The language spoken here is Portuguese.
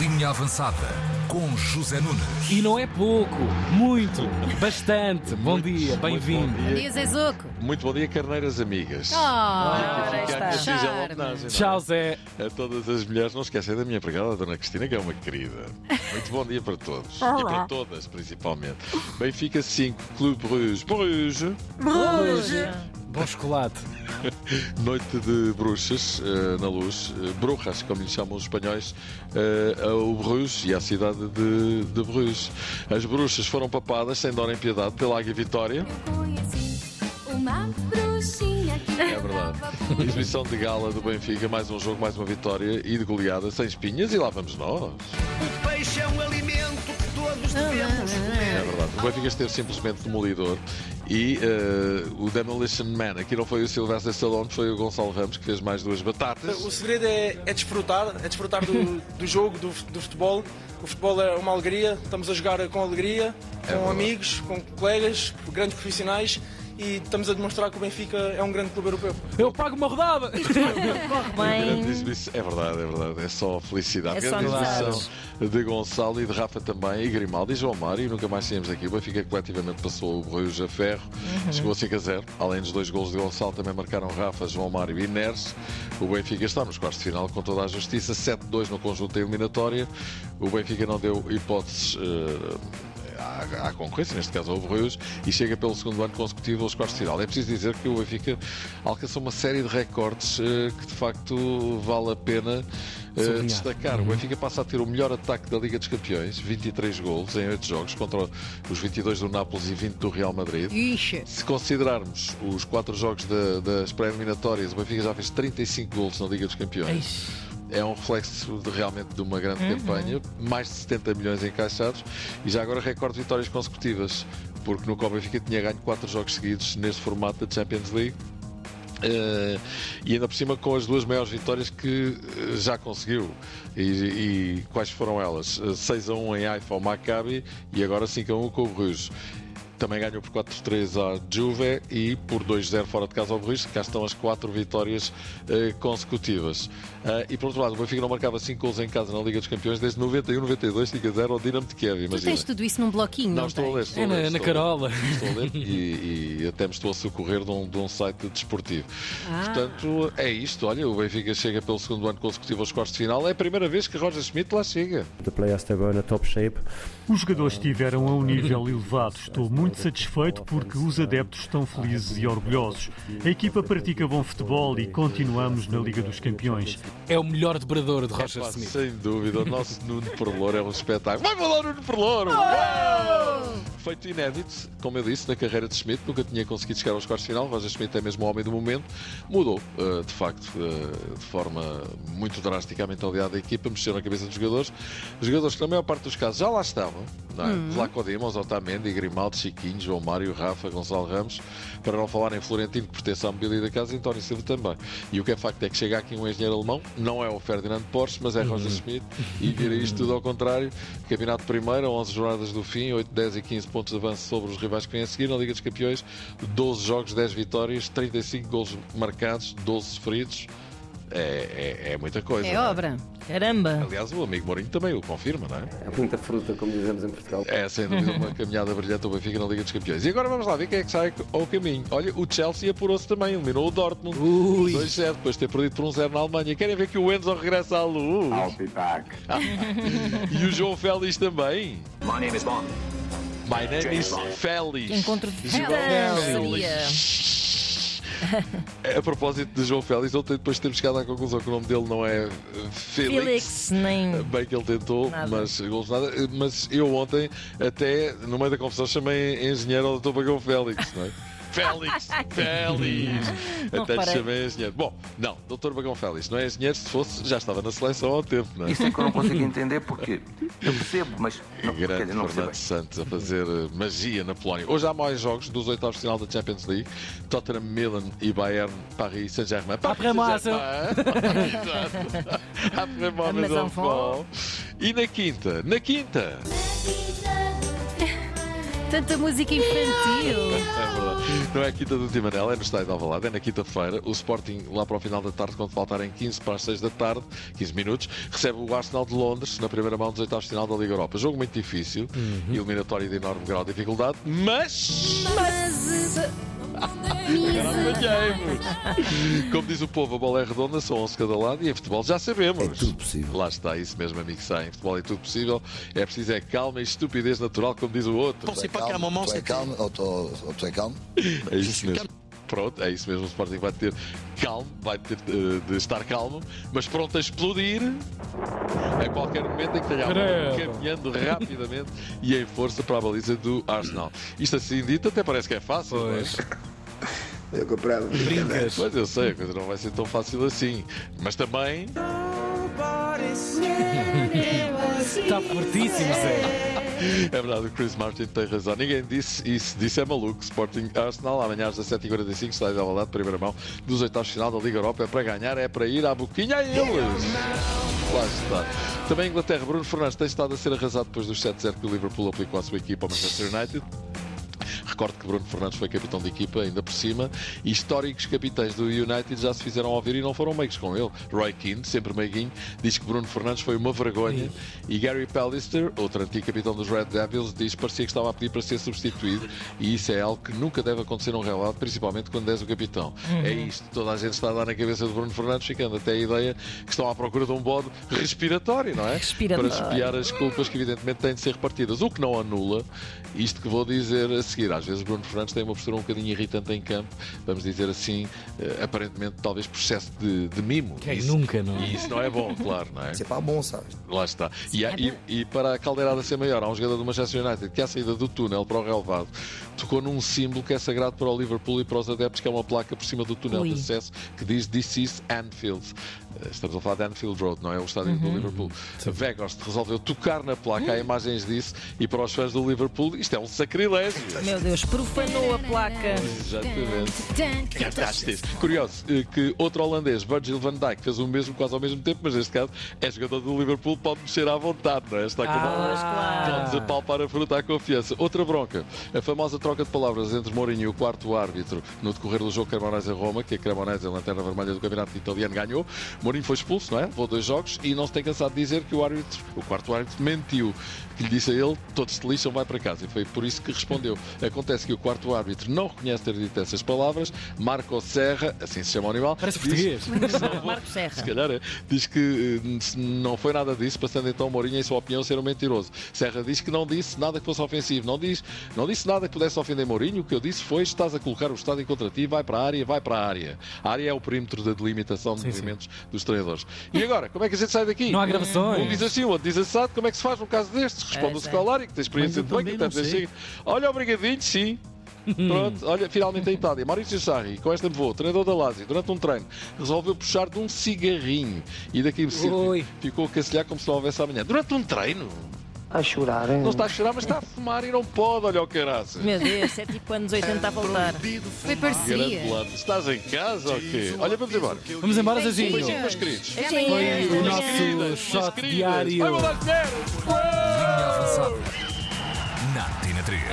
Linha Avançada com José Nunes. E não é pouco, muito, bastante. Bom dia, bem-vindo. Bom dia, Zé Zuco. Muito bom dia, carneiras amigas. Ah, Fica está. Charme. é? Tchau, Zé. A todas as mulheres, não esquecem da minha empregada, a Dona Cristina, que é uma querida. Muito bom dia para todos. E para todas, principalmente. Benfica 5, Clube Bruges. Bruges. Bom chocolate. Noite de bruxas eh, na luz. eh, brujas, como lhe chamam os espanhóis, eh, ao Bruges e à cidade de, de Bruges. As bruxas foram papadas, sem dó nem piedade, pela Águia Vitória. Conheci uma bruxinha que É verdade. Exibição de gala do Benfica, mais um jogo, mais uma vitória e de goleada sem espinhas, e lá vamos nós. O peixe é um alimento que todos devemos comer. É verdade. O Benfica esteve simplesmente demolidor e eh, o Demolition Man, aqui não foi o Sylvester Stallone, foi o Gonçalo Ramos que fez mais duas batatas. O segredo é, é desfrutar, é desfrutar do, do jogo, do, do futebol. O futebol é uma alegria, estamos a jogar com alegria, com verdade. amigos, com colegas, com grandes profissionais e estamos a demonstrar que o Benfica é um grande clube europeu. Eu pago uma rodada. É verdade, é verdade. É só felicidade. É só Grande exibição de Gonçalo e de Rafa também, e Grimaldi e João Mário. E nunca mais saímos daqui. O Benfica coletivamente passou o Bruges a ferro. Chegou a 5 a 0. Além dos dois golos de Gonçalo, também marcaram Rafa, João Mário e Neres. O Benfica está nos quartos de final com toda a justiça. 7-2 no conjunto da eliminatória. O Benfica não deu hipóteses. eh, à, à concorrência, neste caso ao Bruges, e chega pelo segundo ano consecutivo aos quartos de final. É preciso dizer que o Benfica alcançou uma série de recordes eh, que de facto vale a pena Sublinhar. destacar. O Benfica passa a ter o melhor ataque da Liga dos Campeões, 23 golos em 8 jogos, contra os 22 do Nápoles e 20 do Real Madrid. ixi. Se considerarmos os quatro jogos da- das pré-eliminatórias, o Benfica já fez 35 golos na Liga dos Campeões. É um reflexo de, realmente de uma grande campanha, mais de 70 milhões encaixados e já agora recorde de vitórias consecutivas, porque no o Benfica tinha ganho 4 jogos seguidos neste formato da Champions League. Eh, e ainda por cima com as duas maiores vitórias que eh, já conseguiu. E, e quais foram elas? Eh, 6 a 1 em Haifa ao Maccabi e agora 5 a 1 com o Bruges. Também ganhou por 4-3 à Juve e por 2-0 fora de casa ao Bruges. Cá estão as quatro vitórias eh, consecutivas. Ah, e por outro lado, o Benfica não marcava 5 gols em casa na Liga dos Campeões desde 91-92, 5-0 ao Dinamo de Kiev. Tu Imagina. tens tudo isso num bloquinho, não, Não, estou a ler, estou É a ler. na, na estou a ler. Carola. Estou a ler e, e até me estou a socorrer de um, de um site desportivo. Ah. Portanto, é isto. Olha, o Benfica chega pelo segundo ano consecutivo aos quartos de final. É a primeira vez que Roger Schmidt lá chega. Os jogadores estiveram a um nível elevado. Estou muito satisfeito porque os adeptos estão felizes e orgulhosos. A equipa pratica bom futebol e continuamos na Liga dos Campeões. É o melhor dobrador de Roger Pá, Smith. sem dúvida, o nosso Nuno Perlouro é um espetáculo. Vai falar Nuno Perlouro! Uau! Feito inédito, como eu disse, na carreira de Schmidt, nunca tinha conseguido chegar aos quartos de final. Roger Schmidt é mesmo o homem do momento. Mudou, eh, de facto, eh, de forma muito drástica a mentalidade da equipa, mexeu na cabeça dos jogadores. Os jogadores que, na maior parte dos casos, já lá estavam. Não é? Flaco Dimos, Otamendi, Grimaldo, Chiquinho, João Mário, Rafa, Gonçalo Ramos, para não falar em Florentino, que pertence à mobília da casa, e António Silva também. E o que é facto é que chega aqui um engenheiro alemão, não é o Ferdinand Porsche, mas é Roger Schmidt, e vira isto tudo ao contrário. Campeonato primeiro, 11 jornadas do fim, 8, 10 e 15 pontos de avanço sobre os rivais que vêm a seguir. Na Liga dos Campeões, 12 jogos, 10 vitórias, 35 golos marcados, 12 sofridos. É, é, é muita coisa. É não obra. Caramba. Aliás, o amigo Mourinho também o confirma, não é? É muita fruta, como dizemos em Portugal. É, sem dúvida, uma caminhada brilhante do Benfica na Liga dos Campeões. E agora vamos lá ver quem é que sai ao caminho. Olha, o Chelsea apurou-se também, eliminou o Dortmund. 2-0, depois de ter perdido por 1-0 na Alemanha. Querem ver que o Enzo regressa à luz? e o João Félix também. My name is Bond. My name is Félix. Encontro de. Félix. A propósito de João Félix, ontem depois de termos chegado à conclusão que o nome dele não é Félix. Felix, nem. Bem que ele tentou, Nada. mas nada. Mas eu ontem, até no meio da confusão, chamei engenheiro ao Dr. Bagão Félix, não é? Félix, Félix. Até lhe chamei engenheiro. Bom, não, Dr. Bagão Félix, não é engenheiro, se fosse, já estava na seleção há tempo, não é? Isso é que eu não consigo entender porque eu percebo, mas não, Grande dizer, não Fernando percebo. Santos a fazer eh, magia na Polónia. Hoje há mais jogos dos oitavos de final da Champions League. Tottenham, Milan e Bayern, Paris Saint-Germain. Paris Saint-Germain. Exato. Après-moi, Mas mes enfants. enfants. E na quinta, na quinta, Tanta música infantil. É verdade. Não é a Quinta do Timanel, é no estádio de Alvalade, é na quinta-feira. O Sporting, lá para o final da tarde, quando faltarem 15 para as 6 da tarde, 15 minutos, recebe o Arsenal de Londres na primeira mão dos oitavos de final da Liga Europa. Jogo muito difícil, eliminatório de enorme grau de dificuldade, mas. Mas. Apanhei-vos. Como diz o povo, a bola é redonda, são 11 cada lado e em futebol já sabemos. É tudo possível. Lá está, isso mesmo, amigo Sai. Em futebol é tudo possível. É preciso é calma e estupidez natural, como diz o outro. Tu é calmo, tu é calmo ou tu é calmo? É isso mesmo. Pronto, é isso mesmo. O Sporting vai ter calmo, vai ter eh, de estar calmo, mas pronto a explodir a qualquer momento em que tenha caminhando rapidamente e em força para a baliza do Arsenal. Isto assim dito até parece que é fácil, Pois. mas Eu comprava. Brincas. Pois eu sei, a coisa não vai ser tão fácil assim. Mas também. Está fortíssimo, Zé. É verdade, o Chris Martin tem razão. Ninguém disse isso, disse é maluco. Sporting Arsenal, amanhã às 17h45, está de Alvalade, primeira mão dos oitavos final da Liga Europa. É para ganhar, é para ir à boquinha a eles. Lá está. Também Inglaterra, Bruno Fernandes tem estado a ser arrasado depois dos 7-0 que o Liverpool aplicou à sua equipa, ao Manchester United. Recordo que Bruno Fernandes foi capitão de equipa, ainda por cima, e históricos capitães do United já se fizeram ouvir e não foram meigos com ele. Roy Keane, sempre meiguinho, diz que Bruno Fernandes foi uma vergonha. E Gary Pallister, outro antigo capitão dos Red Devils, diz que parecia que estava a pedir para ser substituído, e isso é algo que nunca deve acontecer num relevado, principalmente quando és o capitão. É isto, toda a gente está a dar na cabeça de Bruno Fernandes, ficando até a ideia que estão à procura de um bode respiratório, não é? Respiratório. Para espiar as culpas que evidentemente têm de ser repartidas. O que não anula isto que vou dizer a seguir. Às vezes Bruno Fernandes tem uma postura um bocadinho irritante em campo, vamos dizer assim, eh, aparentemente talvez por excesso de, de mimo. Quem Isso- nunca, não é? E isso não é bom, claro, não é? Isso é para bom, sabes? Lá está. E, há- e- e para a caldeirada ser maior, há um jogador do Manchester United que, à saída do túnel para o relevado, tocou num símbolo que é sagrado para o Liverpool e para os adeptos, que é uma placa por cima do túnel Ui. de acesso que diz This is Anfield. Eh, Estamos a falar de Anfield Road, não é o estádio do Liverpool. Vegost resolveu tocar na placa, há imagens disso, e para os fãs do Liverpool, isto é um sacrilégio. Meu Deus, profanou a placa. Exatamente. Curioso eh, que outro holandês, Virgil van Dijk, fez o mesmo quase ao mesmo tempo, mas neste caso é jogador do Liverpool, pode mexer à vontade, não é? Está com uma... claro. Pode desapalpar a fruta à confiança. Outra bronca, a famosa troca de palavras entre Mourinho e o quarto árbitro no decorrer do jogo Cremonese-Roma, que a Cremonese, a lanterna vermelha do campeonato italiano, ganhou. Mourinho foi expulso, não é? Levou dois jogos e não se tem cansado de dizer que o árbitro, o quarto árbitro, mentiu. Que lhe disse a ele, todos te lixam, vai para casa. E foi por isso que respondeu. Acontece que o quarto árbitro não reconhece ter dito essas palavras. Marco Serra, assim se chama o animal, Parece diz- português. Marco se Serra. calhar é. Diz que eh, se não foi nada disso, passando então Mourinho, em sua opinião, ser um mentiroso. Serra diz que não disse nada que fosse ofensivo. Não, diz, não disse nada que pudesse ofender Mourinho. O que eu disse foi: estás a colocar o estádio contra ti, vai para a área, vai para a área. A área é o perímetro da delimitação de Sim, sim. movimentos dos treinadores. E agora, como é que a gente sai daqui? Não há gravações. Um diz assim, o outro diz assado. Como é que se faz num caso destes? Responde o é. Scolari, que tem experiência de banco. chega- Olha, obrigadinho, sim. Pronto, olha, finalmente a Itália. Maurício Sarri, com esta voo, treinador da Lazio, durante um treino, resolveu puxar de um cigarrinho e daqui Oi. ficou a cacilhar como se não houvesse amanhã. Durante um treino? A chorar, hein? Não está a chorar, mas está a fumar e não pode, olha o caraças. Meu Deus, é tipo anos 80 a voltar. Foi Grande parceria. Estás em casa ou quê? Olha, vamos embora. Vamos embora, Zezinho. Beijinho, meus queridos. Foi o nosso shot diário. Vai mandar dinheiro.